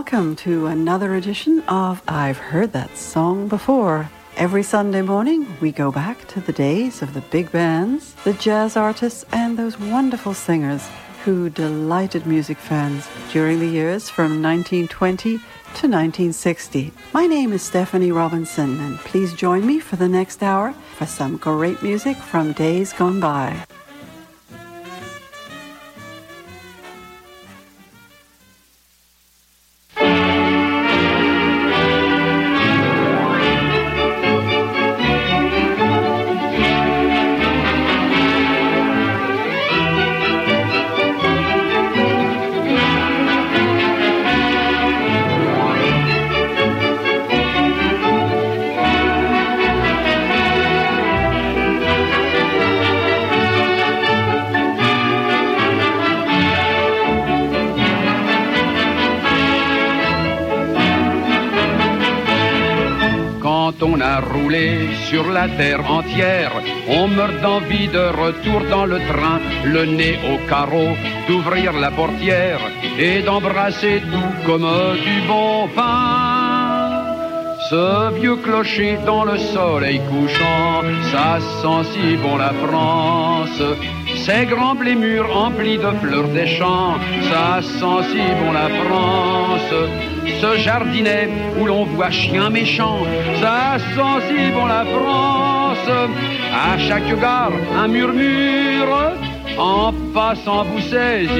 welcome to another edition of I've Heard That Song Before. Every Sunday morning, we go back to the days of the big bands, the jazz artists, and those wonderful singers who delighted music fans during the years from 1920 to 1960. My name is Stephanie Robinson, and please join me for the next hour for some great music from days gone by. Sur la terre entière. On meurt d'envie de retour dans le train, le nez au carreau, d'ouvrir la portière et d'embrasser tout comme du bon pain. Ce vieux clocher dans le soleil couchant, ça sent si bon la France. Ces grands blés mûrs emplis de fleurs des champs, ça sent si bon la France ce jardinet où l'on voit chien méchant, ça sent si bon la France. À chaque gare, un murmure, en passant vous saisit.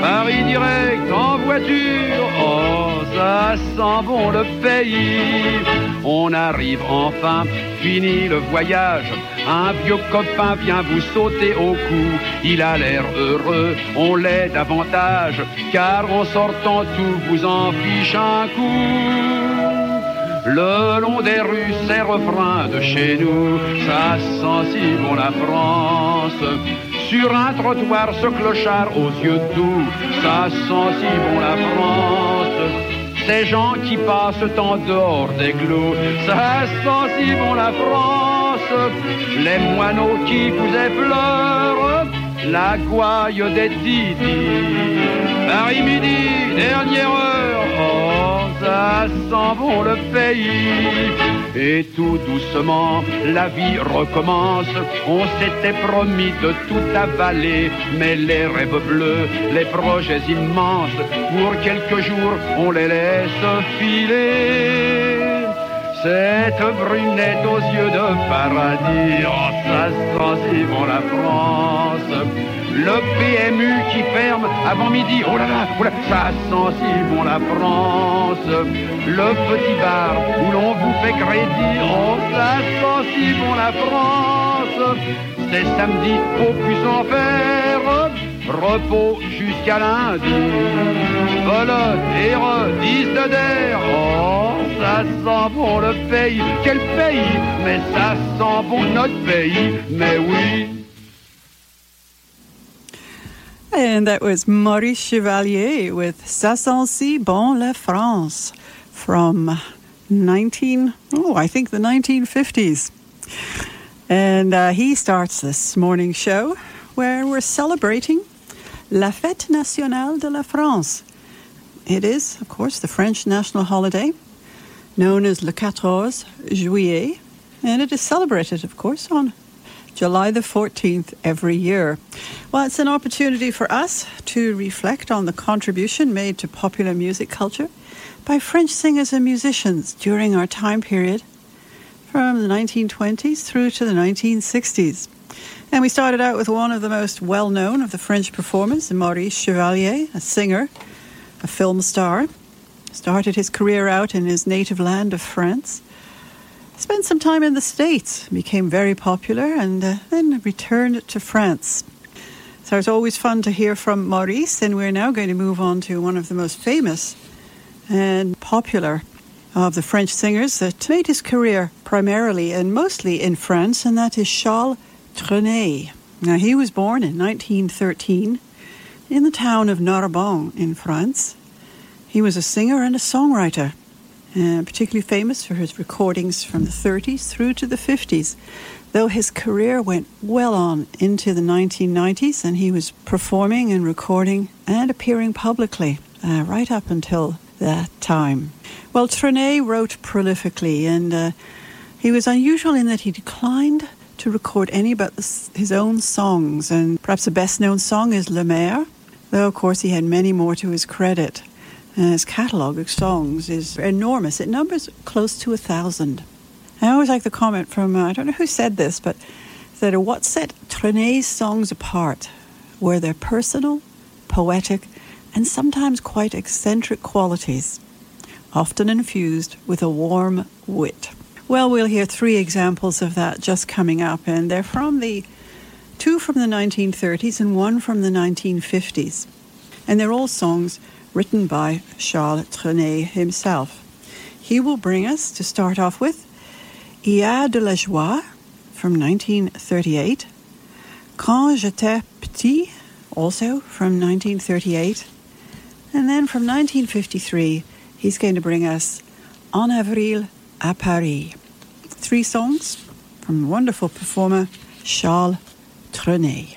Paris direct en voiture, oh, ça sent bon le pays. On arrive enfin, fini le voyage un vieux copain vient vous sauter au cou. Il a l'air heureux, on l'est davantage, car en sortant tout vous en fiche un coup. Le long des rues, c'est refrain de chez nous, ça sent si bon la France. Sur un trottoir, ce clochard aux yeux doux, ça sent si bon la France. Ces gens qui passent en dehors des clous, ça sent si bon la France les moineaux qui vous effleurent, la gouaille des Didi. Paris midi, dernière heure, oh, ça sent bon le pays. Et tout doucement, la vie recommence. On s'était promis de tout avaler, mais les rêves bleus, les projets immenses, pour quelques jours, on les laisse filer. Cette brunette aux yeux de paradis, oh, ça la France. Le PMU qui ferme avant midi, oh là là, oh là ça sent si bon la France. Le petit bar où l'on vous fait crédit, oh ça sent si bon la France. C'est samedi, faut plus en faire repos jusqu'à lundi. Volote et redis d'air, oh, ça sent bon le pays. Quel pays? Mais ça sent bon notre pays, mais oui. And that was Maurice Chevalier with Ça sent bon la France from 19, oh, I think the 1950s. And uh, he starts this morning show where we're celebrating La Fête Nationale de la France. It is, of course, the French national holiday, known as Le 14 Juillet, and it is celebrated, of course, on July the 14th every year. Well, it's an opportunity for us to reflect on the contribution made to popular music culture by French singers and musicians during our time period from the 1920s through to the 1960s. And we started out with one of the most well known of the French performers, Maurice Chevalier, a singer, a film star. Started his career out in his native land of France. Spent some time in the States, became very popular, and uh, then returned to France. So it's always fun to hear from Maurice, and we're now going to move on to one of the most famous and popular of the French singers that made his career primarily and mostly in France, and that is Charles Trenet. Now, he was born in 1913 in the town of Narbonne in France. He was a singer and a songwriter, uh, particularly famous for his recordings from the 30s through to the 50s, though his career went well on into the 1990s and he was performing and recording and appearing publicly uh, right up until that time. Well, Trenet wrote prolifically and uh, he was unusual in that he declined to record any but his own songs, and perhaps the best known song is Le Maire, though of course he had many more to his credit. And his catalogue of songs is enormous. It numbers close to a thousand. I always like the comment from, uh, I don't know who said this, but that what set Trenet's songs apart were their personal, poetic, and sometimes quite eccentric qualities, often infused with a warm wit. Well, we'll hear three examples of that just coming up, and they're from the two from the 1930s and one from the 1950s. And they're all songs written by Charles Trenet himself. He will bring us, to start off with, Il de la joie from 1938, Quand j'étais petit, also from 1938, and then from 1953, he's going to bring us En avril à Paris. Three songs from the wonderful performer Charles Trenet.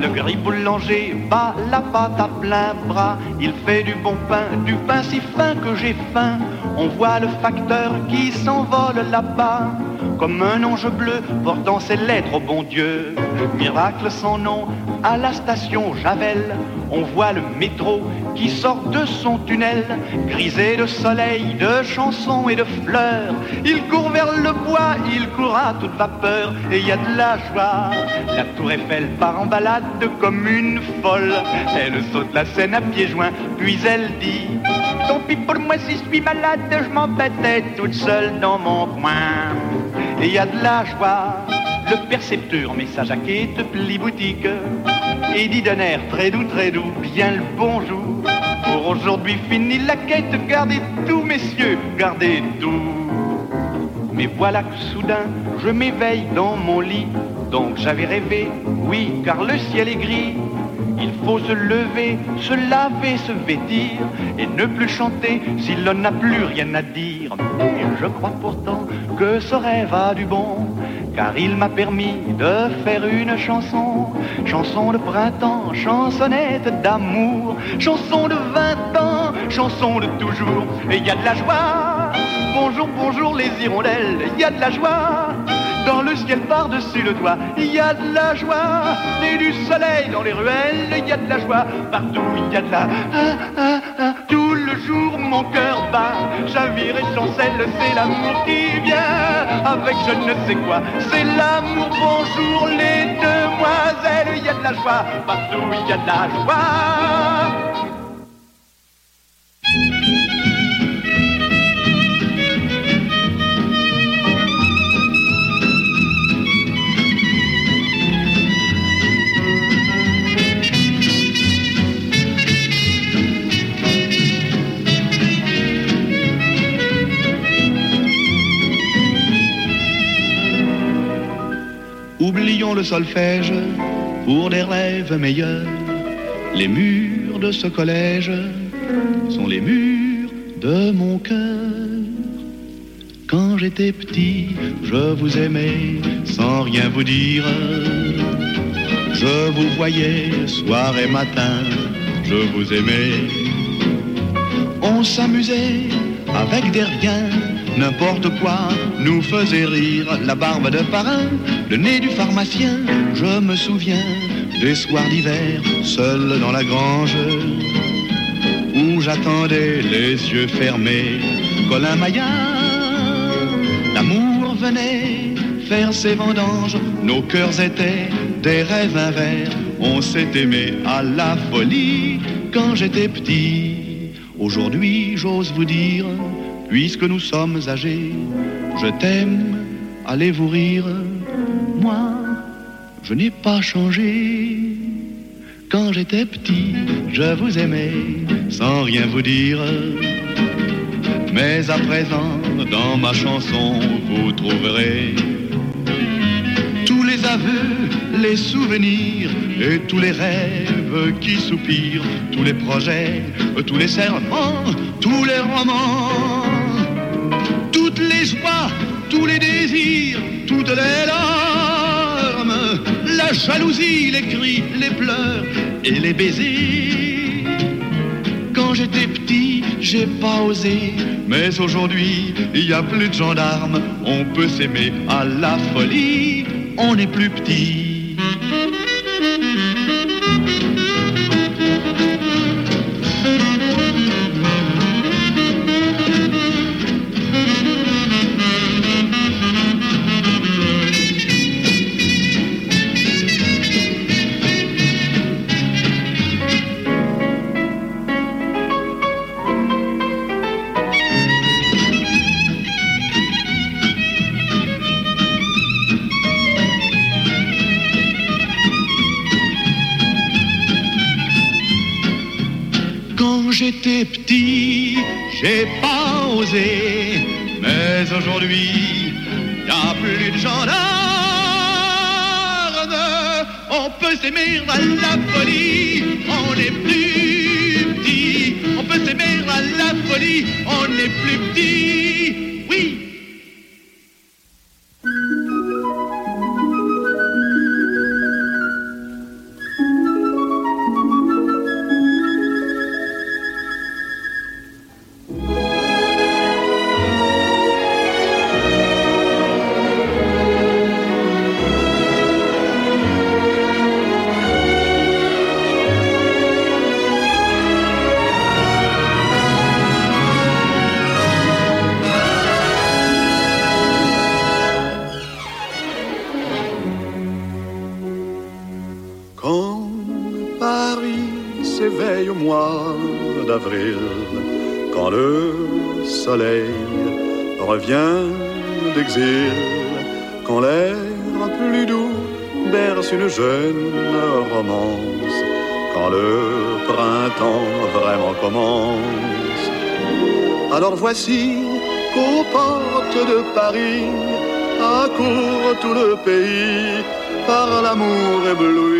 Le gris boulanger bat la pâte à plein bras. Il fait du bon pain, du pain si fin que j'ai faim. On voit le facteur qui s'envole là-bas comme un ange bleu portant ses lettres au bon Dieu. Miracle sans nom, à la station Javel, on voit le métro qui sort de son tunnel, grisé de soleil, de chansons et de fleurs. Il court vers le bois, il court à toute vapeur, et il y a de la joie. La tour Eiffel part en balade comme une folle. Elle saute la scène à pieds joints, puis elle dit Tant pis pour moi si je suis malade, je m'embêtais toute seule dans mon coin et y a de la joie. Le percepteur met sa jaquette pli boutique et dit d'un air très doux, très doux, bien le bonjour. Pour aujourd'hui fini la quête, gardez tout, messieurs, gardez tout. Mais voilà que soudain, je m'éveille dans mon lit, donc j'avais rêvé, oui, car le ciel est gris. Il faut se lever, se laver, se vêtir et ne plus chanter si l'on n'a plus rien à dire. Je crois pourtant que ce rêve a du bon, car il m'a permis de faire une chanson, chanson de printemps, chansonnette d'amour, chanson de vingt ans, chanson de toujours. Et il y a de la joie. Bonjour, bonjour les hirondelles, il y a de la joie dans le ciel par-dessus le toit, il y a de la joie, et du soleil dans les ruelles, il y a de la joie, partout il y a de la... Ah, ah, ah. Tout le jour mon cœur bat, chavire et chancelle, c'est l'amour qui vient. Avec je ne sais quoi, c'est l'amour, bonjour les demoiselles, il y a de la joie, partout il y a de la joie. Solfège pour des rêves meilleurs. Les murs de ce collège sont les murs de mon cœur. Quand j'étais petit, je vous aimais sans rien vous dire. Je vous voyais soir et matin, je vous aimais. On s'amusait avec des riens N'importe quoi nous faisait rire. La barbe de parrain, le nez du pharmacien. Je me souviens des soirs d'hiver, seul dans la grange, où j'attendais les yeux fermés, Colin Maillard. L'amour venait faire ses vendanges, nos cœurs étaient des rêves inverts, on s'est aimé à la folie quand j'étais petit. Aujourd'hui, j'ose vous dire, puisque nous sommes âgés, je t'aime, allez vous rire, moi, je n'ai pas changé. Quand j'étais petit, je vous aimais sans rien vous dire. Mais à présent, dans ma chanson, vous trouverez tous les aveux, les souvenirs et tous les rêves qui soupirent, tous les projets, tous les serments, tous les romans, les tous les désirs, toutes les larmes, la jalousie, les cris, les pleurs et les baisers? Quand j'étais petit, j'ai pas osé, mais aujourd'hui, il y a plus de gendarmes, on peut s'aimer à la folie, on n'est plus petit. S'aimer à la folie, on n'est plus petit. On peut s'aimer à la folie, on n'est plus petit. D'avril, quand le soleil revient d'exil, quand l'air plus doux berce une jeune romance, quand le printemps vraiment commence. Alors voici qu'aux portes de Paris accourt tout le pays par l'amour ébloui.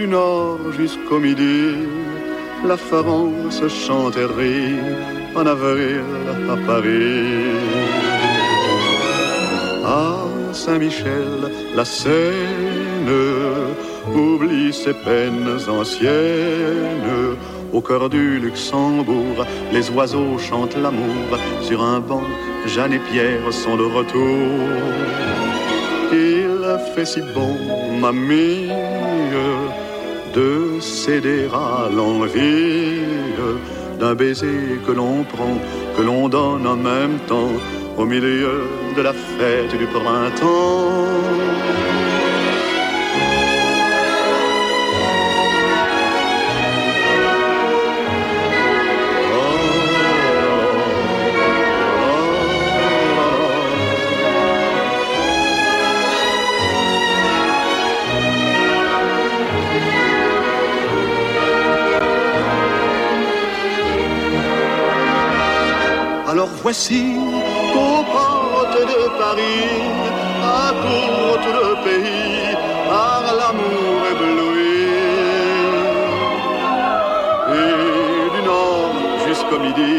Du nord jusqu'au midi, la France chante et rit en avril à Paris. À Saint-Michel, la Seine oublie ses peines anciennes. Au cœur du Luxembourg, les oiseaux chantent l'amour. Sur un banc, Jeanne et Pierre sont de retour. Il fait si bon, mamie, de céder à l'envie d'un baiser que l'on prend, que l'on donne en même temps au milieu de la fête du printemps. Voici qu'aux portes de Paris accourt tout le pays par l'amour ébloui. Et du nord jusqu'au midi,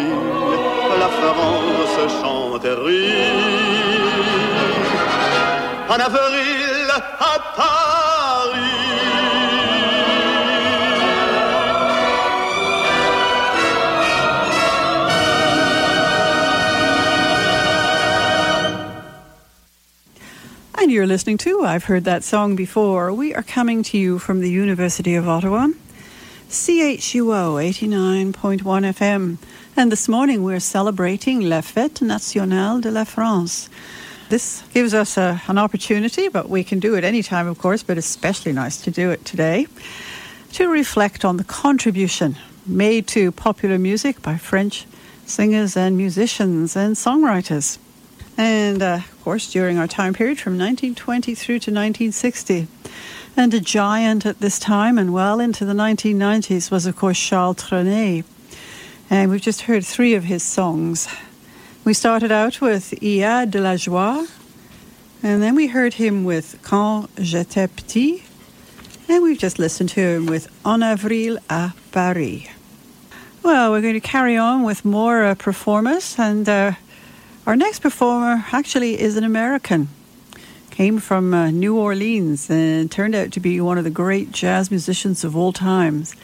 la France chante et rit. En avril à Paris. You're listening to I've Heard That Song Before. We are coming to you from the University of Ottawa, CHUO 89.1 FM. And this morning we're celebrating La Fête Nationale de la France. This gives us a, an opportunity, but we can do it anytime, of course, but especially nice to do it today, to reflect on the contribution made to popular music by French singers and musicians and songwriters. And uh, of course, during our time period from 1920 through to 1960. And a giant at this time and well into the 1990s was, of course, Charles Trenet. And we've just heard three of his songs. We started out with Il y a de la joie, and then we heard him with Quand j'étais petit, and we've just listened to him with En avril à Paris. Well, we're going to carry on with more uh, performers, and uh, our next performer actually is an American. Came from uh, New Orleans and turned out to be one of the great jazz musicians of all times,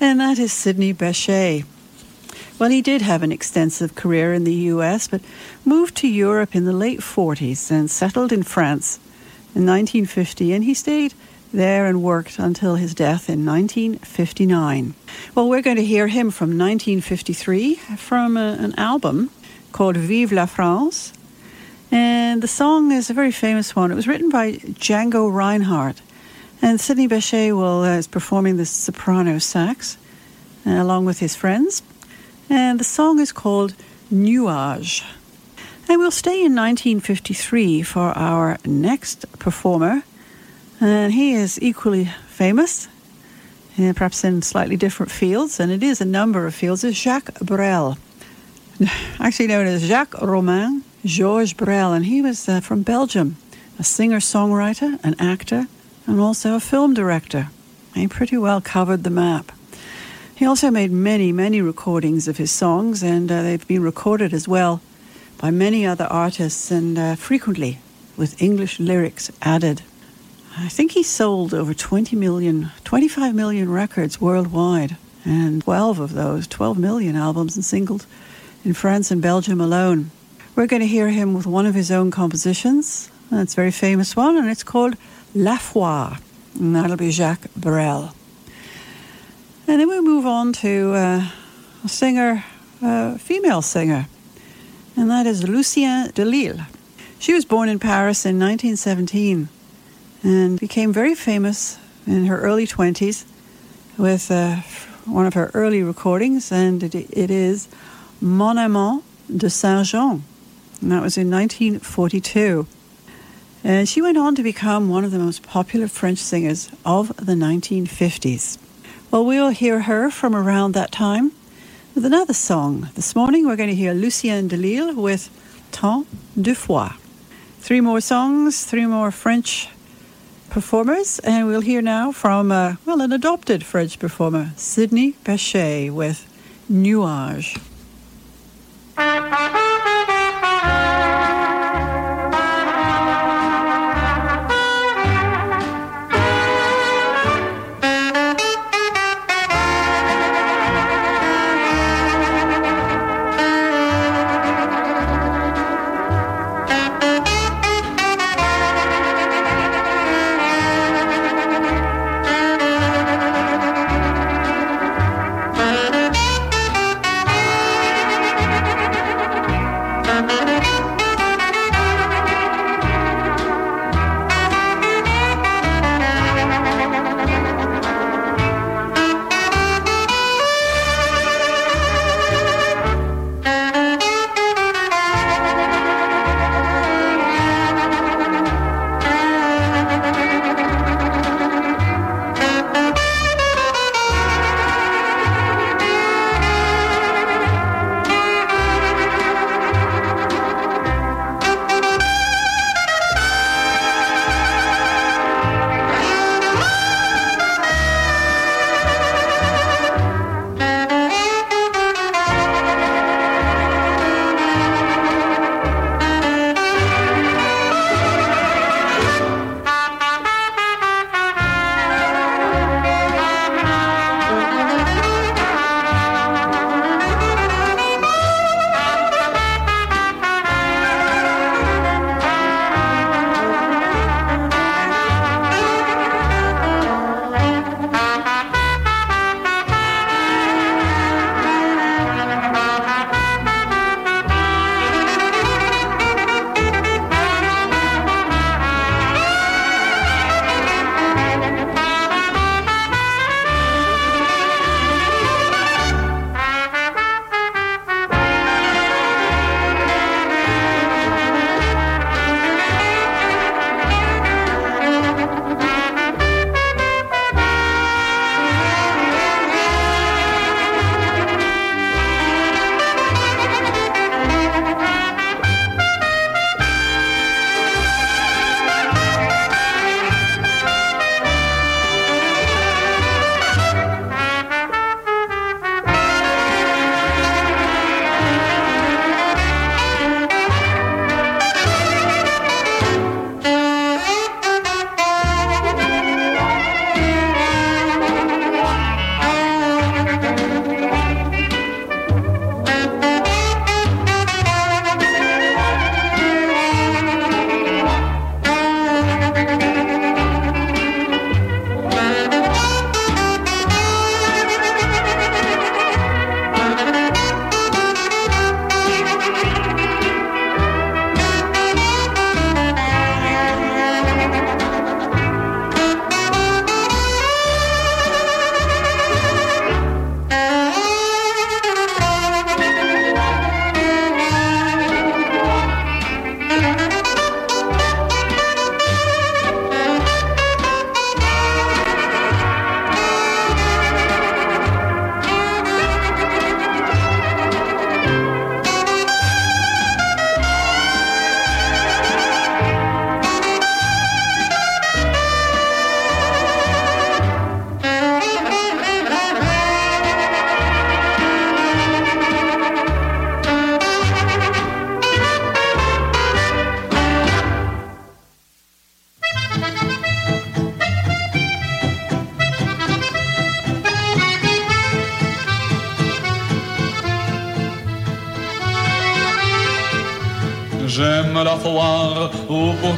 and that is Sidney Bechet. Well, he did have an extensive career in the US, but moved to Europe in the late 40s and settled in France in 1950, and he stayed there and worked until his death in 1959. Well, we're going to hear him from 1953 from a, an album called Vive la France. And the song is a very famous one. It was written by Django Reinhardt. And Sidney Bechet will, uh, is performing the soprano sax uh, along with his friends. And the song is called Nuage. And we'll stay in 1953 for our next performer. And he is equally famous, uh, perhaps in slightly different fields, and it is a number of fields, is Jacques Brel. Actually known as Jacques Romain Georges Brel, and he was uh, from Belgium, a singer-songwriter, an actor, and also a film director. He pretty well covered the map. He also made many, many recordings of his songs, and uh, they've been recorded as well by many other artists, and uh, frequently with English lyrics added. I think he sold over 20 million, 25 million records worldwide, and 12 of those, 12 million albums and singles in France and Belgium alone. We're going to hear him with one of his own compositions. That's a very famous one, and it's called La Foi. And that'll be Jacques Brel. And then we move on to uh, a singer, a female singer, and that is Lucienne de Lille. She was born in Paris in 1917 and became very famous in her early 20s with uh, one of her early recordings, and it, it is Mon Amant de Saint Jean. And that was in 1942. And she went on to become one of the most popular French singers of the 1950s. Well, we'll hear her from around that time with another song. This morning we're going to hear Lucienne de Lille with Tant de Foi. Three more songs, three more French performers, and we'll hear now from, uh, well, an adopted French performer, Sidney Bechet with Nuage. J'aime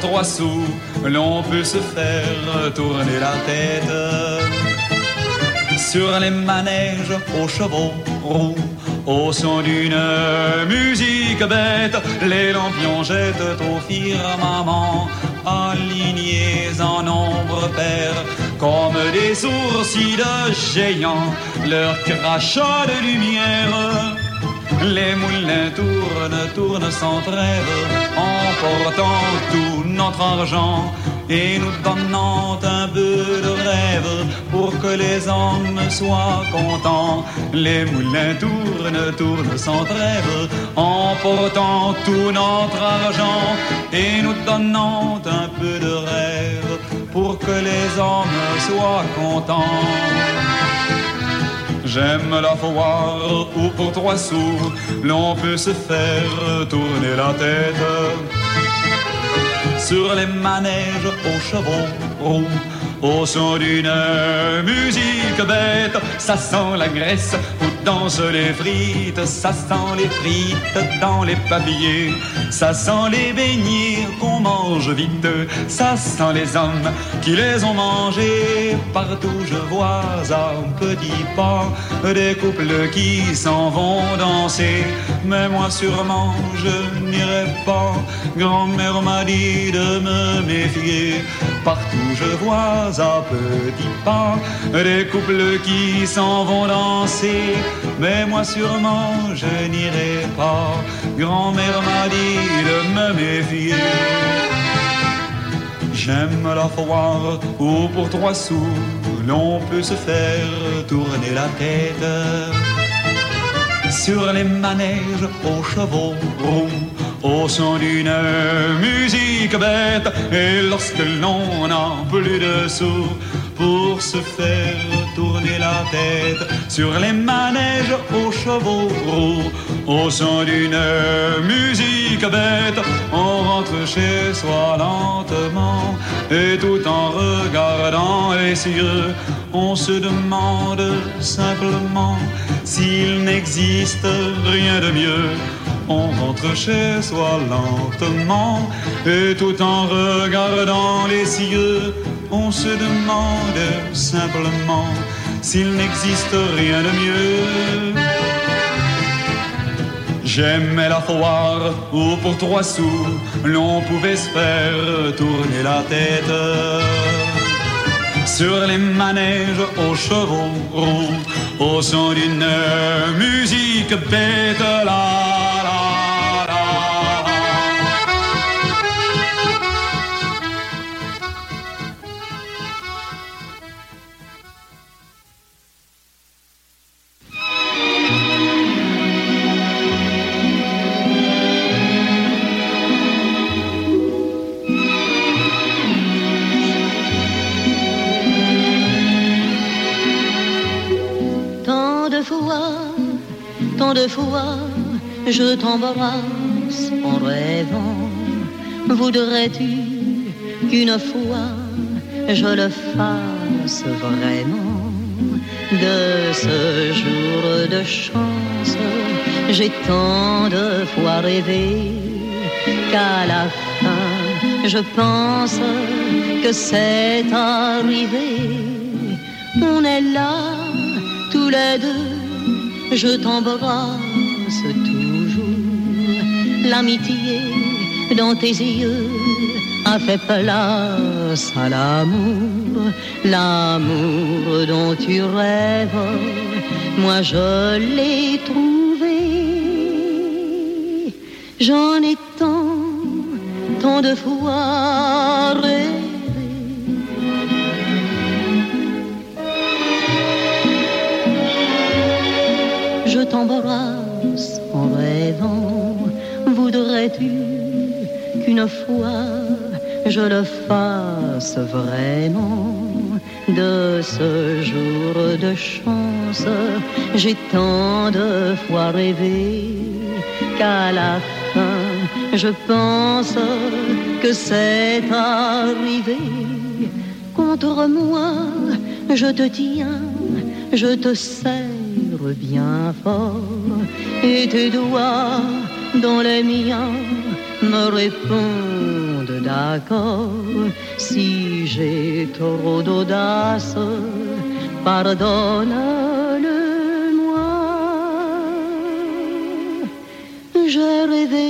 trois sous l'on peut se faire tourner la tête. Sur les manèges aux chevaux roux, au son d'une musique bête, les lampions jettent au firmament, alignés en nombre pair, comme des sourcils de géants, leur crachat de lumière les moulins tournent, tournent sans trêve, emportant notre argent et nous donnant un peu de rêve pour que les hommes soient contents. Les moulins tournent, tournent sans trêve, emportant tout notre argent et nous donnant un peu de rêve pour que les hommes soient contents. J'aime la foire où pour trois sous l'on peut se faire tourner la tête. Sur les manèges aux chevaux roux, au son d'une musique bête, ça sent la graisse où dansent les frites, ça sent les frites dans les papiers, ça sent les beignets qu'on mange vite, ça sent les hommes qui les ont mangés. Partout je vois un petit pas des couples qui s'en vont danser, mais moi sûrement je n'irai pas. Grand-mère m'a dit de me méfier. Partout je vois à petits pas des couples qui s'en vont danser, mais moi sûrement je n'irai pas. Grand-mère m'a dit de me méfier. J'aime la foire où pour trois sous l'on peut se faire tourner la tête. Sur les manèges aux chevaux roux, au son d'une musique bête, et lorsque l'on n'a plus de sous pour se faire tourner la tête, sur les manèges aux chevaux roux, au son d'une musique bête, on rentre chez soi lentement, et tout en regardant les cieux, on se demande simplement s'il n'existe rien de mieux. On rentre chez soi lentement et tout en regardant les cieux, on se demande simplement s'il n'existe rien de mieux. J'aimais la foire où pour trois sous l'on pouvait se faire tourner la tête. Sur les manèges aux chevaux roux, au son d'une musique bête, je t'embrasse en rêvant. Voudrais-tu qu'une fois je le fasse vraiment? De ce jour de chance, j'ai tant de fois rêvé qu'à la fin, je pense que c'est arrivé. On est là tous les deux, je t'embrasse. L'amitié dans tes yeux a fait place à l'amour, l'amour dont tu rêves. Moi je l'ai trouvé. J'en ai tant, tant de fois Voudrais-tu qu'une fois je le fasse vraiment De ce jour de chance, j'ai tant de fois rêvé qu'à la fin, je pense que c'est arrivé. Contre moi, je te tiens, je te serre bien fort, et tes doigts dans les miens me répondent d'accord. Si j'ai trop d'audace, pardonne-le-moi. J'ai rêvé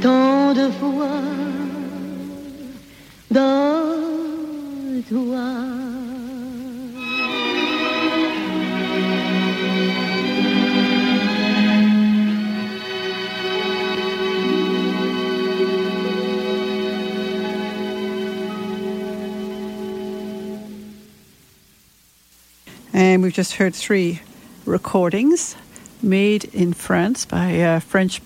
tant de fois de toi. And we've just heard three recordings made in France by uh, French.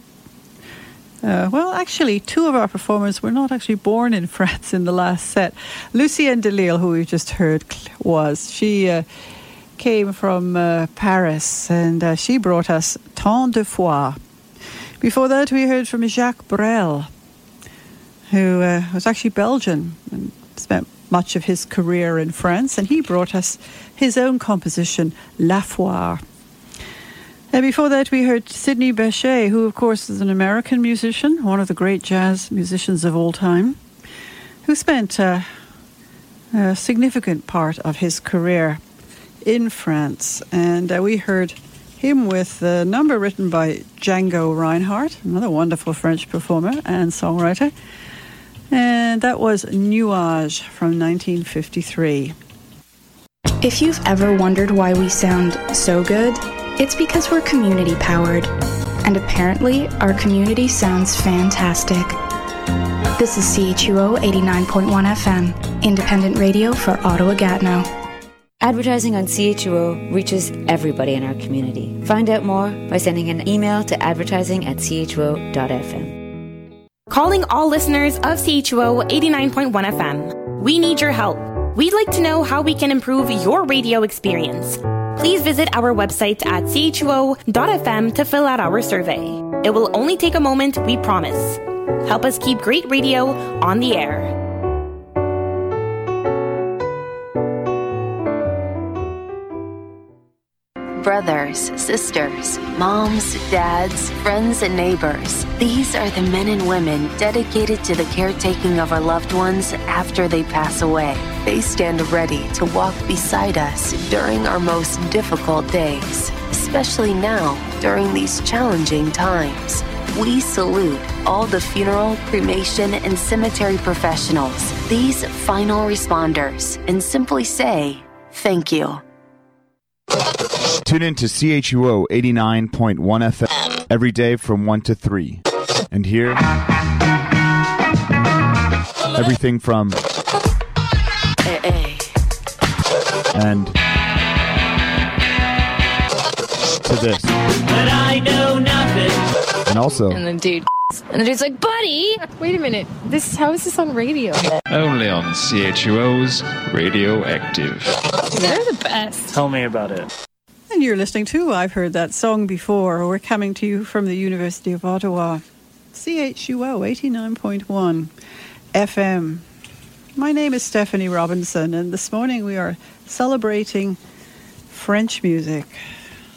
Uh, well, actually, two of our performers were not actually born in France in the last set. Lucienne Delille, who we've just heard, was. She uh, came from uh, Paris and uh, she brought us Tant de Fois. Before that, we heard from Jacques Brel, who uh, was actually Belgian and spent much of his career in France, and he brought us his own composition, La Foire. And before that, we heard Sidney Bechet, who, of course, is an American musician, one of the great jazz musicians of all time, who spent uh, a significant part of his career in France. And uh, we heard him with a number written by Django Reinhardt, another wonderful French performer and songwriter. And that was Nuage from 1953. If you've ever wondered why we sound so good, it's because we're community powered. And apparently, our community sounds fantastic. This is CHUO 89.1 FM, independent radio for Ottawa Gatineau. Advertising on CHUO reaches everybody in our community. Find out more by sending an email to advertising at chuo.fm. Calling all listeners of CHUO 89.1 FM. We need your help. We'd like to know how we can improve your radio experience. Please visit our website at chuo.fm to fill out our survey. It will only take a moment, we promise. Help us keep great radio on the air. Brothers, sisters, moms, dads, friends, and neighbors. These are the men and women dedicated to the caretaking of our loved ones after they pass away. They stand ready to walk beside us during our most difficult days, especially now during these challenging times. We salute all the funeral, cremation, and cemetery professionals, these final responders, and simply say, thank you. Tune in to CHUO 89.1 FM every day from 1 to 3. And hear everything from and to this. But I know nothing. And also And the dude, and the dude's like, buddy, wait a minute. This how is this on radio? Only on CHUO's Radioactive. They're the best. Tell me about it. And you're listening to I've Heard That Song Before. We're coming to you from the University of Ottawa, CHUO 89.1 FM. My name is Stephanie Robinson, and this morning we are celebrating French music.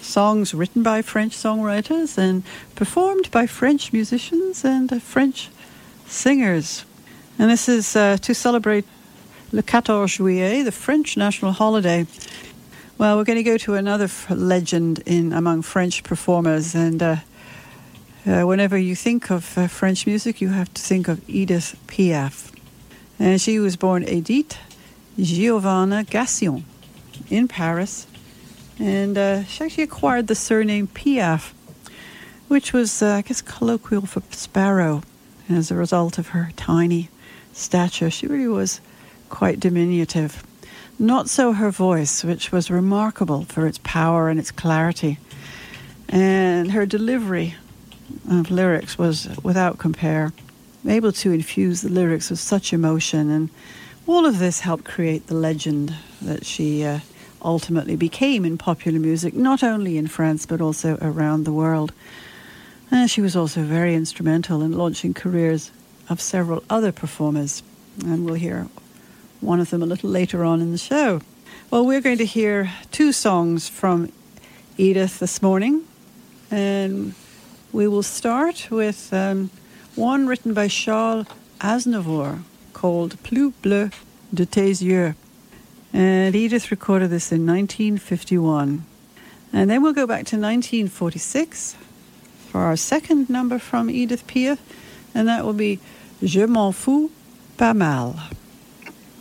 Songs written by French songwriters and performed by French musicians and uh, French singers. And this is uh, to celebrate Le 14 Juillet, the French national holiday. Well, we're going to go to another f- legend in among French performers, and uh, uh, whenever you think of uh, French music, you have to think of Edith Piaf, and she was born Edith Giovanna Gassion in Paris, and uh, she actually acquired the surname Piaf, which was, uh, I guess, colloquial for sparrow, as a result of her tiny stature. She really was quite diminutive. Not so her voice, which was remarkable for its power and its clarity. And her delivery of lyrics was without compare, able to infuse the lyrics with such emotion. And all of this helped create the legend that she uh, ultimately became in popular music, not only in France, but also around the world. And she was also very instrumental in launching careers of several other performers. And we'll hear one of them a little later on in the show. Well, we're going to hear two songs from Edith this morning. And We will start with um, one written by Charles Aznavour called Plus bleu de tes yeux. And Edith recorded this in 1951. And then we'll go back to 1946 for our second number from Edith Piaf, and that will be Je m'en fous pas mal.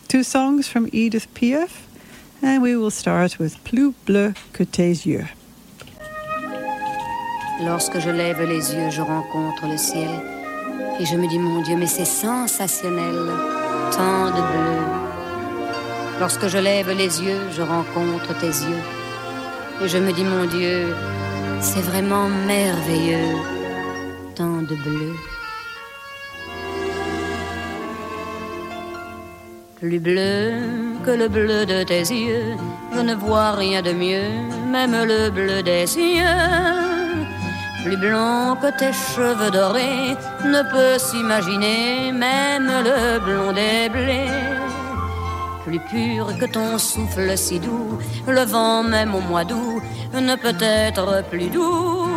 Two songs from Edith Piaf, and we will start with Plus bleu que tes yeux. Lorsque je lève les yeux, je rencontre le ciel. Et je me dis, mon Dieu, mais c'est sensationnel, tant de bleu. Lorsque je lève les yeux, je rencontre tes yeux. Et je me dis, mon Dieu, c'est vraiment merveilleux, tant de bleu. Plus bleu que le bleu de tes yeux, je ne vois rien de mieux, même le bleu des cieux plus blanc que tes cheveux dorés, ne peut s'imaginer même le blond des blés. Plus pur que ton souffle si doux, le vent même au mois d'août ne peut être plus doux.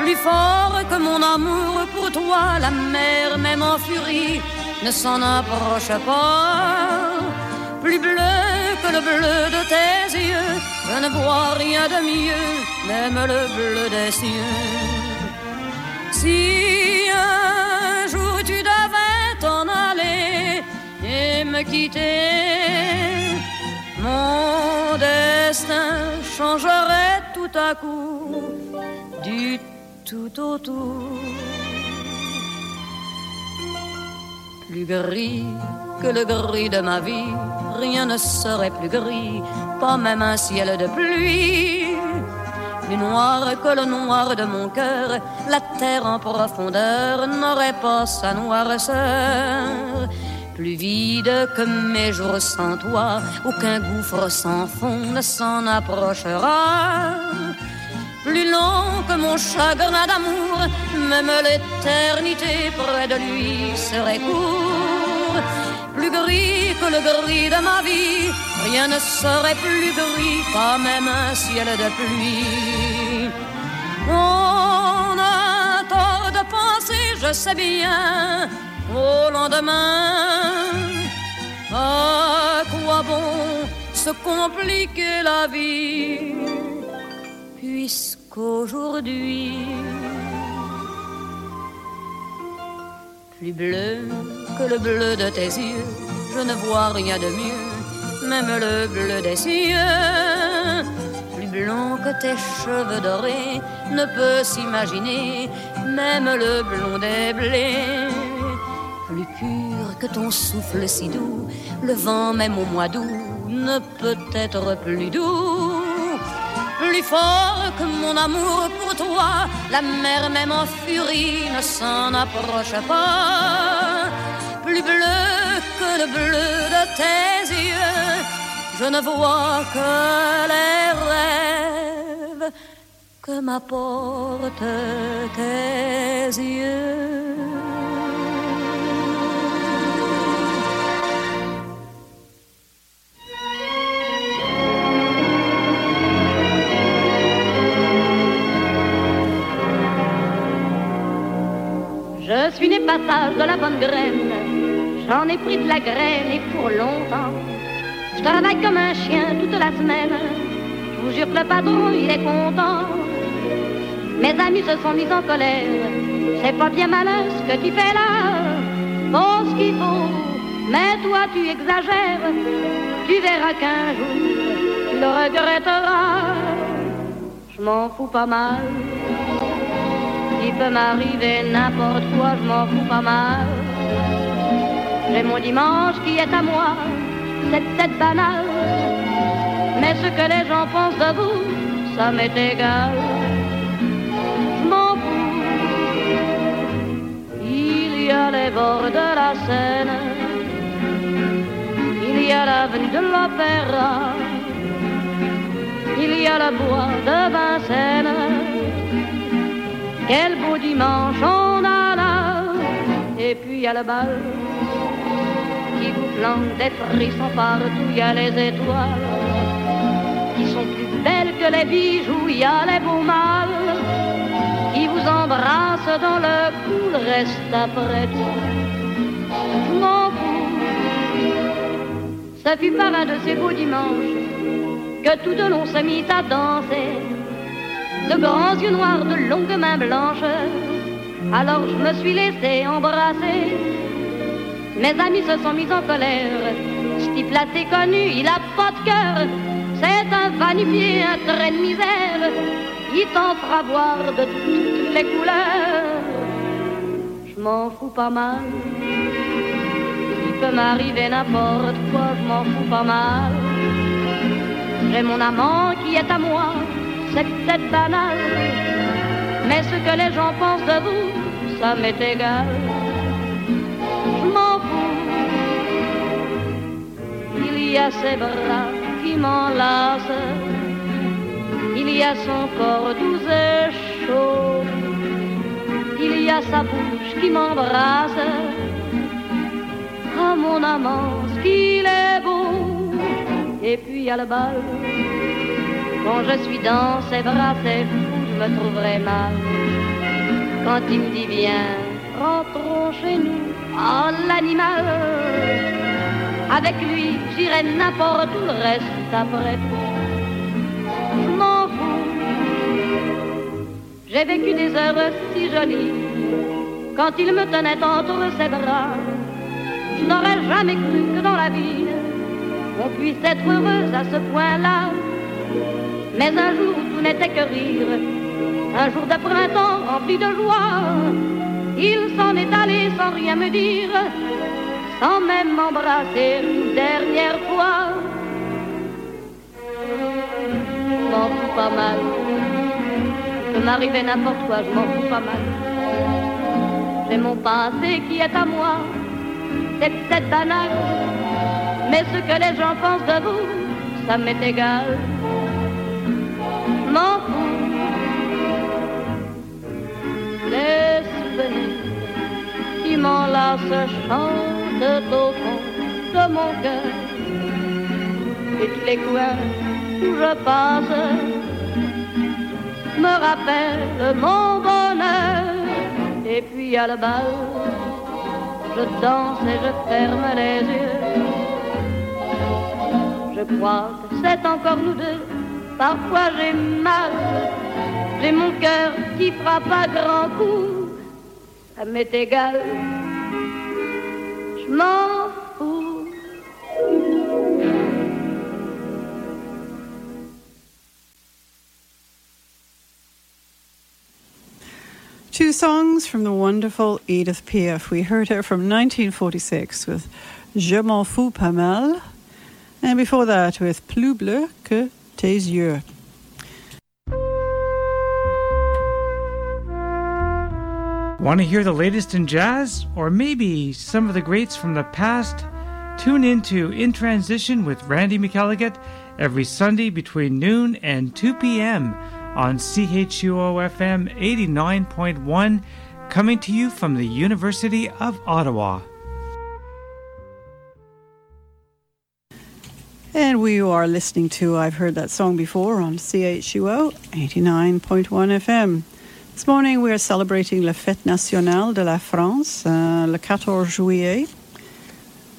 Plus fort que mon amour pour toi, la mer même en furie ne s'en approche pas. Plus bleu que le bleu de tes yeux, je ne vois rien de mieux, même le bleu des cieux. Si un quitter, mon destin changerait tout à coup du tout au tout. Plus gris que le gris de ma vie, rien ne serait plus gris, pas même un ciel de pluie. Plus noir que le noir de mon cœur, la terre en profondeur n'aurait pas sa noirceur. Plus vide que mes jours sans toi, aucun gouffre sans fond ne s'en approchera. Plus long que mon chagrin d'amour, même l'éternité près de lui serait court plus gris que le gris de ma vie. Rien ne serait plus gris, pas même un ciel de pluie. On a tort de penser, je sais bien, au lendemain. À quoi bon se compliquer la vie, puisqu'aujourd'hui, plus bleu que le bleu de tes yeux, je ne vois rien de mieux, même le bleu des cieux. Plus blanc que tes cheveux dorés ne peut s'imaginer, même le blond des blés. Plus pur que ton souffle si doux, le vent même au mois d'août ne peut être plus doux plus fort que mon amour pour toi. La mer même en furie ne s'en approche pas. Plus bleu que le bleu de tes yeux, je ne vois que les rêves que m'apportent tes yeux. Je suis né passage de la bonne graine, j'en ai pris de la graine et pour longtemps. Je travaille comme un chien toute la semaine, je vous jure que le patron il est content. Mes amis se sont mis en colère, c'est pas bien malin ce que tu fais là. Bon ce qu'il faut, mais toi tu exagères, tu verras qu'un jour tu le regretteras. Je m'en fous pas mal il peut m'arriver n'importe quoi, je m'en fous pas mal. J'ai mon dimanche qui est à moi, c'est peut-être banal, mais ce que les gens pensent de vous, ça m'est égal. Je m'en fous. Il y a les bords de la Seine, il y a l'avenue de l'Opéra, il y a le bois de Vincennes. Quel beau dimanche on a là, et puis il y a le bal qui vous plante des frissons partout, il y a les étoiles qui sont plus belles que les bijoux, il y a les beaux mâles qui vous nous embrasse dans le cou, reste après tout. Ça fut par un de ces beaux dimanches que tout de long s'est mis à danser. De grands yeux noirs, de longues mains blanches. Alors je me suis laissé embrasser. Mes amis se sont mis en colère. Ce type-là c'est connu, il a pas de cœur. C'est un vanifié, un trait de misère. Il tentera voir de toutes les couleurs. Je m'en fous pas mal. Il peut m'arriver n'importe quoi, je m'en fous pas mal. J'ai mon amant qui est à moi, c'est peut-être banal. Mais ce que les gens pensent de vous, ça m'est égal. Je m'en fous. Il y a ses bras qui m'enlacent. Il y a son corps doux et chaud. Il y a sa bouche qui m'embrasse. Ah mon amant, ce qu'il est beau. Et puis il y a le bal. Quand je suis dans ses bras, c'est fou, je me trouverai mal. Quand il me dit viens, rentrons chez nous. Oh l'animal. Avec lui, j'irai n'importe où, le reste après tout. Je m'en fous. J'ai vécu des heures si jolies quand il me tenait entre ses bras. Je n'aurais jamais cru que dans la vie on puisse être heureuse à ce point-là. Mais un jour tout n'était que rire, un jour de printemps rempli de joie, il s'en est allé sans rien me dire, sans même m'embrasser une dernière fois. Je m'en fous pas mal, peut m'arriver n'importe quoi, je m'en fous pas mal. C'est mon passé qui est à moi, c'est peut-être banal, mais ce que les gens pensent de vous, ça m'est égal. Les souvenirs qui m'enlacent chantent au fond de mon cœur. Et tous les coins où je passe me rappellent mon bonheur. Et puis à la bal, je danse et je ferme les yeux. Je crois que c'est encore nous deux. Parfois j'ai mal, mon cœur qui frappe à. Ça m'est égal, je m'en fous. Two songs from the wonderful Edith Piaf. We heard her from 1946 with Je m'en fous pas mal, and before that with Plus bleu que tes yeux. Want to hear the latest in jazz? Or maybe some of the greats from the past? Tune in to In Transition with Randy McElligott every Sunday between noon and 2 p.m. on CHUO FM 89.1, coming to you from the University of Ottawa. And we are listening to I've Heard That Song Before on CHUO 89.1 FM. This morning we are celebrating la Fête Nationale de la France, uh, le 14 juillet,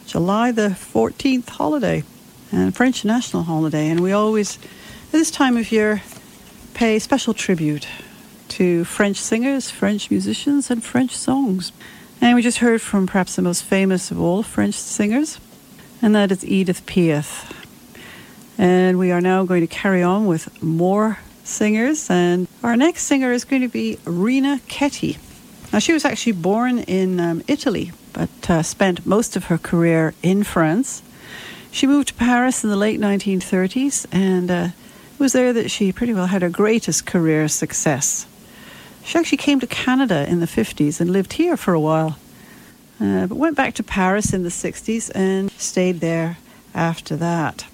July the 14th holiday, and French national holiday. And we always, at this time of year, pay special tribute to French singers, French musicians, and French songs. And we just heard from perhaps the most famous of all French singers, and that is Edith Piaf. And we are now going to carry on with more singers. And our next singer is going to be Rina Ketty. Now, she was actually born in um, Italy, but uh, spent most of her career in France. She moved to Paris in the late 1930s, and uh, it was there that she pretty well had her greatest career success. She actually came to Canada in the 50s and lived here for a while, uh, but went back to Paris in the 60s and stayed there after that.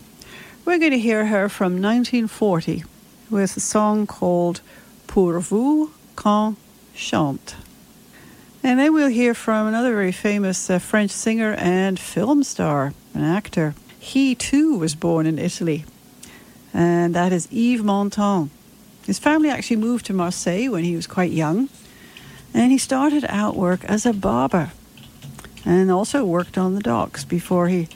We're going to hear her from 1940 with a song called Pour vous qu'on chante. And then we'll hear from another very famous uh, French singer and film star, an actor. He too was born in Italy, and that is Yves Montand. His family actually moved to Marseille when he was quite young, And he started out work as a barber and also worked on the docks before he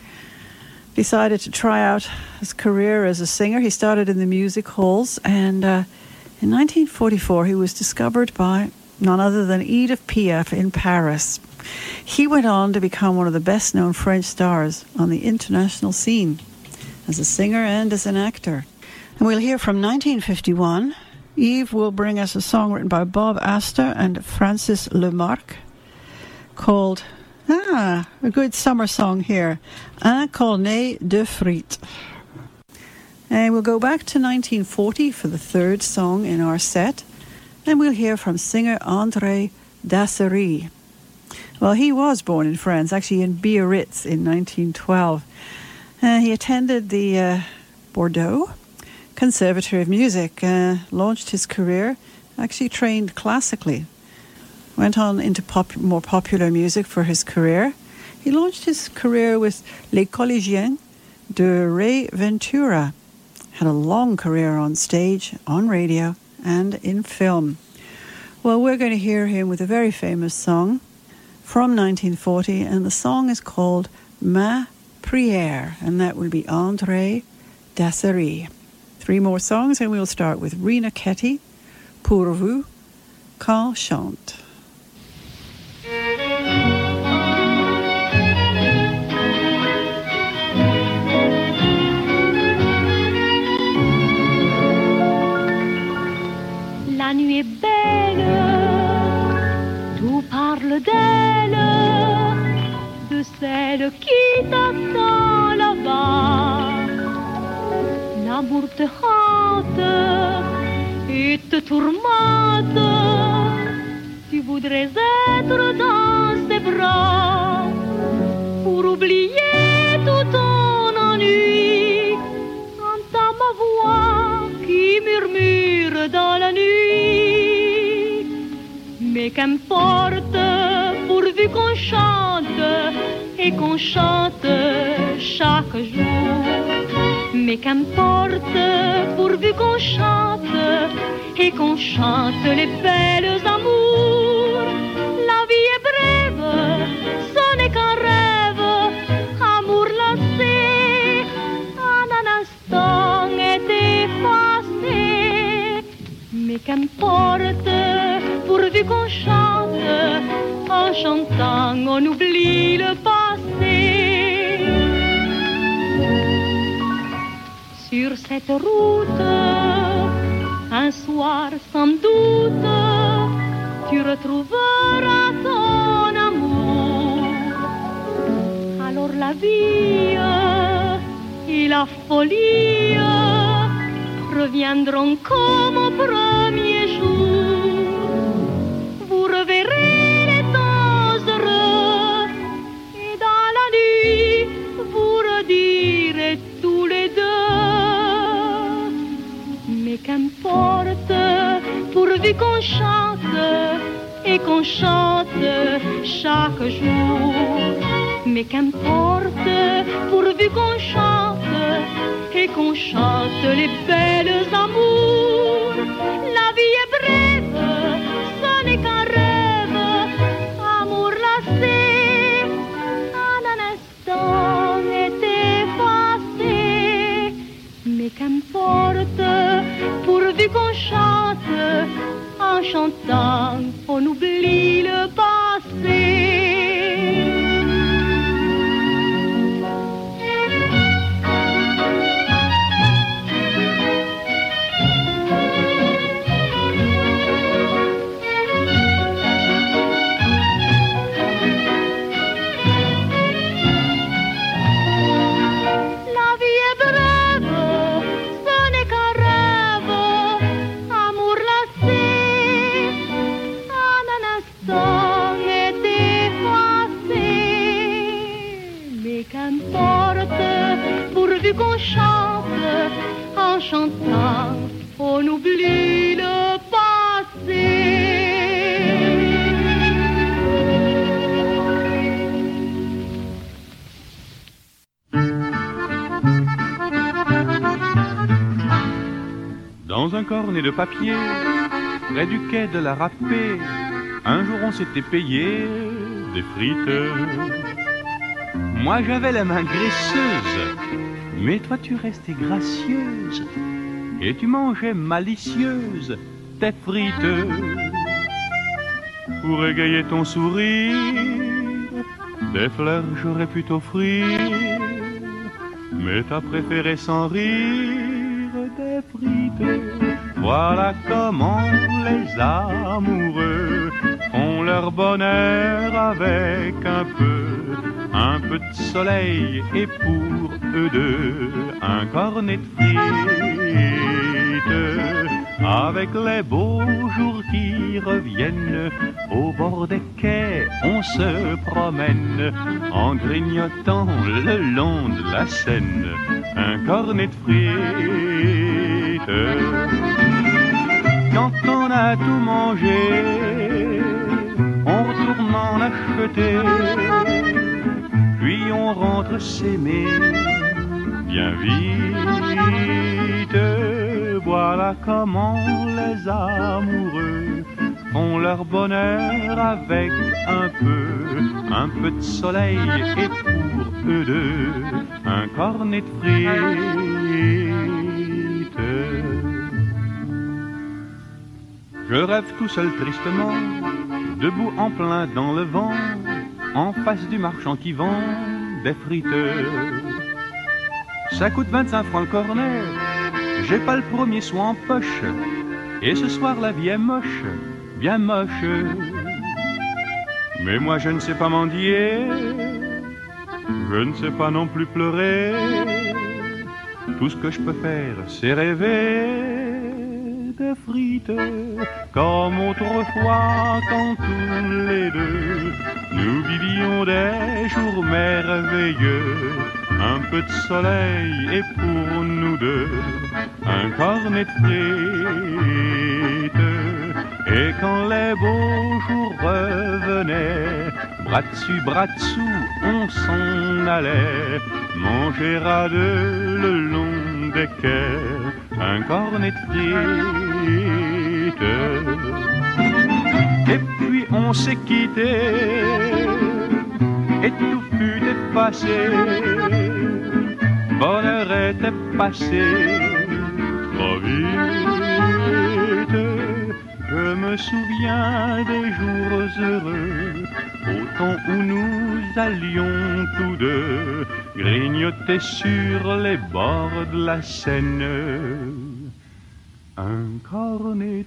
decided to try out his career as a singer. He started in the music halls, and uh, in 1944 he was discovered by none other than Edith Piaf in Paris. He went on to become one of the best known French stars on the international scene as a singer and as an actor. And we'll hear from 1951. Eve will bring us a song written by Bob Astor and Francis Lemarque called Ah, a good summer song here. Un cornet de frites. And we'll go back to 1940 for the third song in our set. And we'll hear from singer André Dassery. Well, he was born in France, actually in Biarritz in 1912. Uh, he attended the uh, Bordeaux Conservatory of Music, uh, launched his career, actually trained classically went on into pop, more popular music for his career. He launched his career with Les Collégiens de Ray Ventura. Had a long career on stage, on radio, and in film. Well, we're going to hear him with a very famous song from 1940, and the song is called Ma Prière, and that will be André Dasserie. Three more songs, and we'll start with Rina Ketty, Pour vous, quand chante. Celle qui t'attend là-bas. L'amour te hante et te tourmente, tu voudrais être dans ses bras pour oublier tout ton ennui. Entends ma voix qui murmure dans la nuit. Mais qu'importe, pourvu qu'on chante et qu'on chante chaque jour. Mais qu'importe, pourvu qu'on chante et qu'on chante les belles amours. La vie est brève, ce n'est qu'un rêve, amour lassé, en un instant est effacé. Mais qu'importe, pourvu qu'on chante, en chantant on oublie le cette route, un soir sans doute, tu retrouveras ton amour. Alors la vie et la folie reviendront comme au premier jour. Mais qu'importe, pourvu qu'on chante et qu'on chante les belles amours. La vie est brève, ce n'est qu'un rêve, amour lassé, en un instant est effacé. Mais qu'importe, pourvu qu'on chante, en chantant, un cornet de papier, près du quai de la râpée, Un jour on s'était payé des frites. Moi j'avais la main graisseuse, mais toi tu restais gracieuse. Et tu mangeais malicieuse tes frites. Pour égayer ton sourire, des fleurs j'aurais pu t'offrir. Mais t'as préféré sans rire. Voilà comment les amoureux font leur bonheur avec un peu, un peu de soleil et pour eux deux, un cornet de frites. Avec les beaux jours qui reviennent, au bord des quais, on se promène en grignotant le long de la Seine un cornet de frites. Quand on a tout mangé, on retourne en acheter, puis on rentre s'aimer bien vite. Voilà comment les amoureux font leur bonheur avec un peu, un peu de soleil et pour eux deux, un cornet de frites. Je rêve tout seul tristement, debout en plein dans le vent, en face du marchand qui vend des frites. Ça coûte 25 francs le cornet, j'ai pas le premier soin en poche, et ce soir la vie est moche, bien moche. Mais moi je ne sais pas mendier, je ne sais pas non plus pleurer. Tout ce que je peux faire, c'est rêver frites, comme autrefois quand tous les deux nous vivions des jours merveilleux. Un peu de soleil et pour nous deux, un cornet. Et quand les beaux jours revenaient, bras dessus, bras dessous, on s'en allait manger à deux le long des quais, un cornet. Et puis on s'est quitté, et tout fut effacé, bonheur était passé trop vite. Je me souviens des jours heureux, au temps où nous allions tous deux grignoter sur les bords de la Seine un cornet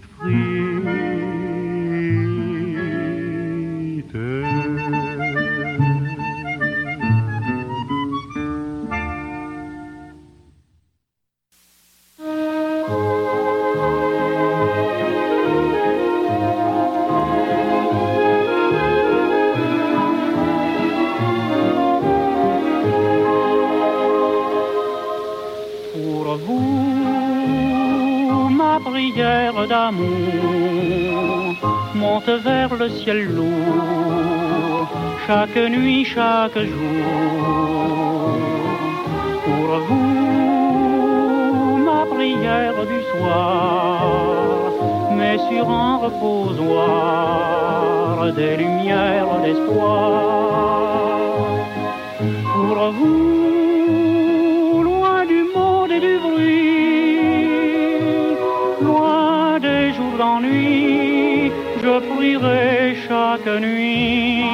chaque nuit, chaque jour. Pour vous, ma prière du soir met sur un reposoir des lumières d'espoir. Pour vous, loin du monde et du bruit, loin des jours d'ennui, je prierai nuit.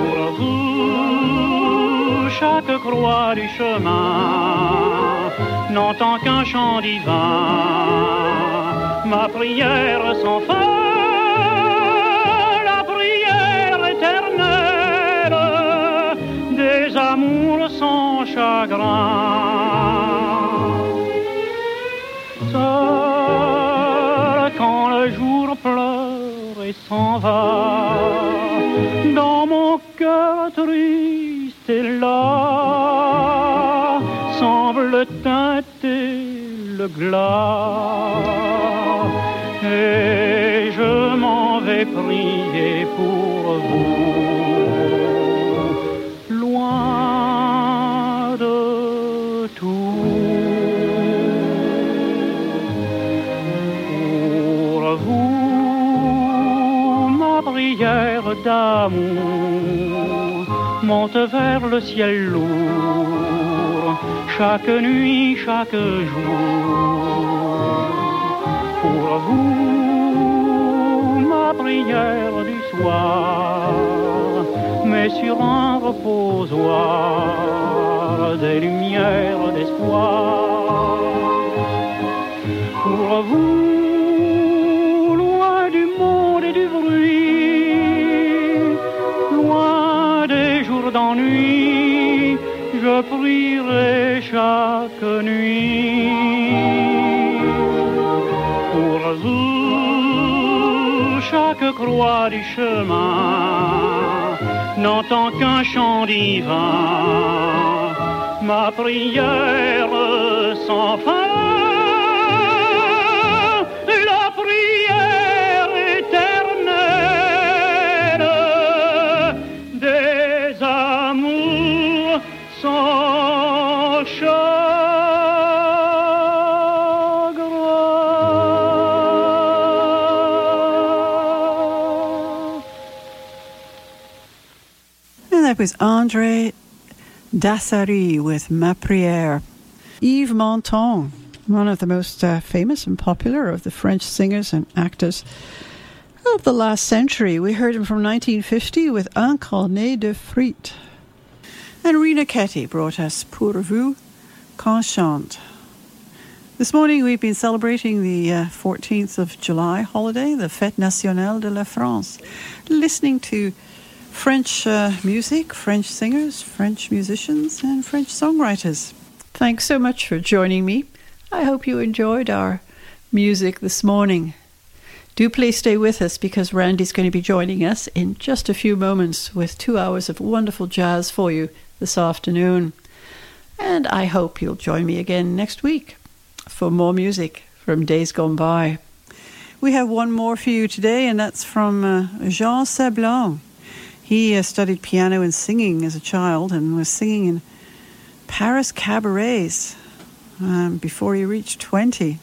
Pour vous, chaque croix du chemin n'entend qu'un chant divin, ma prière sans fin. La prière éternelle des amours sans chagrin. S'en va, dans mon cœur triste et là, semble teinter le glas. Et je m'en vais prier pour vous, d'amour montent vers le ciel lourd, chaque nuit, chaque jour. Pour vous, ma prière du soir met sur un reposoir des lumières d'espoir. Pour vous, loin du monde et du bruit, je prierai chaque nuit. Pour vous, chaque croix du chemin n'entend qu'un chant divin, ma prière sans fin. That was Andre Dassary with Ma Prière. Yves Montand, one of the most uh, famous and popular of the French singers and actors of the last century. We heard him from 1950 with Un cornet de frites. And Rena Ketty brought us Pour vous qu'on. This morning we've been celebrating the uh, 14th of July holiday, the Fête Nationale de la France, listening to French uh, music, French singers, French musicians, and French songwriters. Thanks so much for joining me. I hope you enjoyed our music this morning. Do please stay with us because Randy's going to be joining us in just a few moments with two hours of wonderful jazz for you this afternoon. And I hope you'll join me again next week for more music from days gone by. We have one more for you today, and that's from uh, Jean Sablon. He uh, studied piano and singing as a child and was singing in Paris cabarets um, before he reached 20.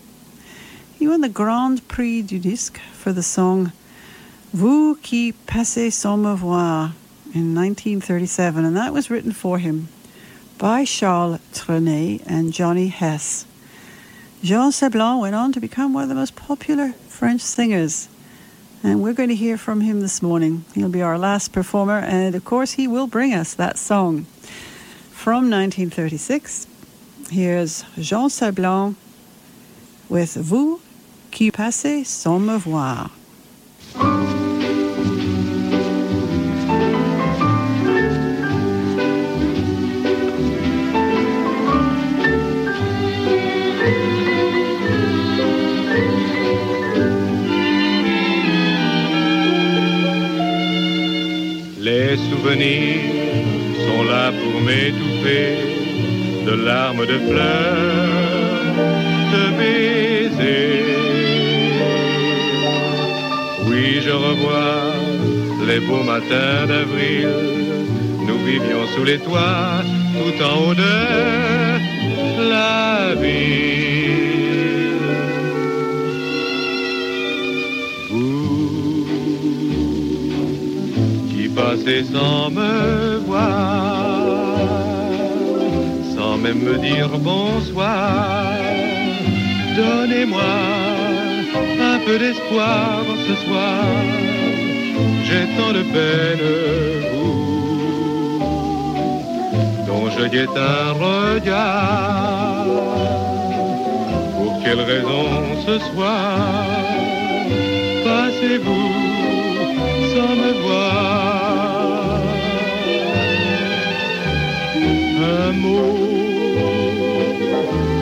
He won the Grand Prix du Disque for the song Vous qui passez sans me voir in 1937, and that was written for him by Charles Trenet and Johnny Hess. Jean Sablon went on to become one of the most popular French singers. And we're going to hear from him this morning. He'll be our last performer, and of course, he will bring us that song from 1936. Here's Jean Sablon with Vous qui passez sans me voir. Souvenirs sont là pour m'étouffer de larmes de fleurs, de baisers. Oui, je revois les beaux matins d'avril. Nous vivions sous les toits, tout en haut de la ville. Qui passez sans me voir, sans même me dire bonsoir. Donnez-moi un peu d'espoir ce soir. J'ai tant de peine, vous, dont je guette un regard. Pour quelle raison ce soir passez-vous sans me voir?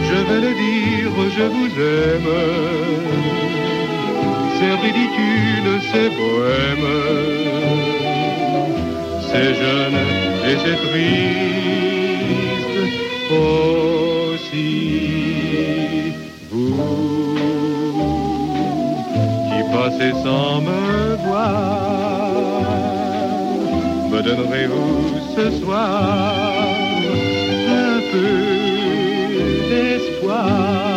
Je vais le dire, je vous aime. C'est ridicule, c'est bohème. C'est jeune et c'est triste aussi. Vous qui passez sans me voir, me donnerez-vous ce soir peu d'espoir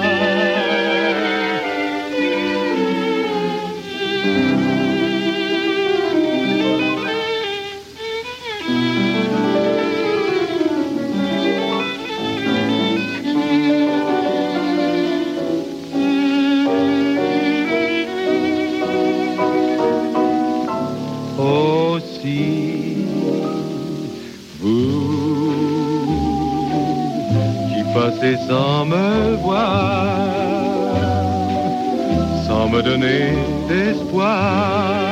sans me voir, sans me donner d'espoir.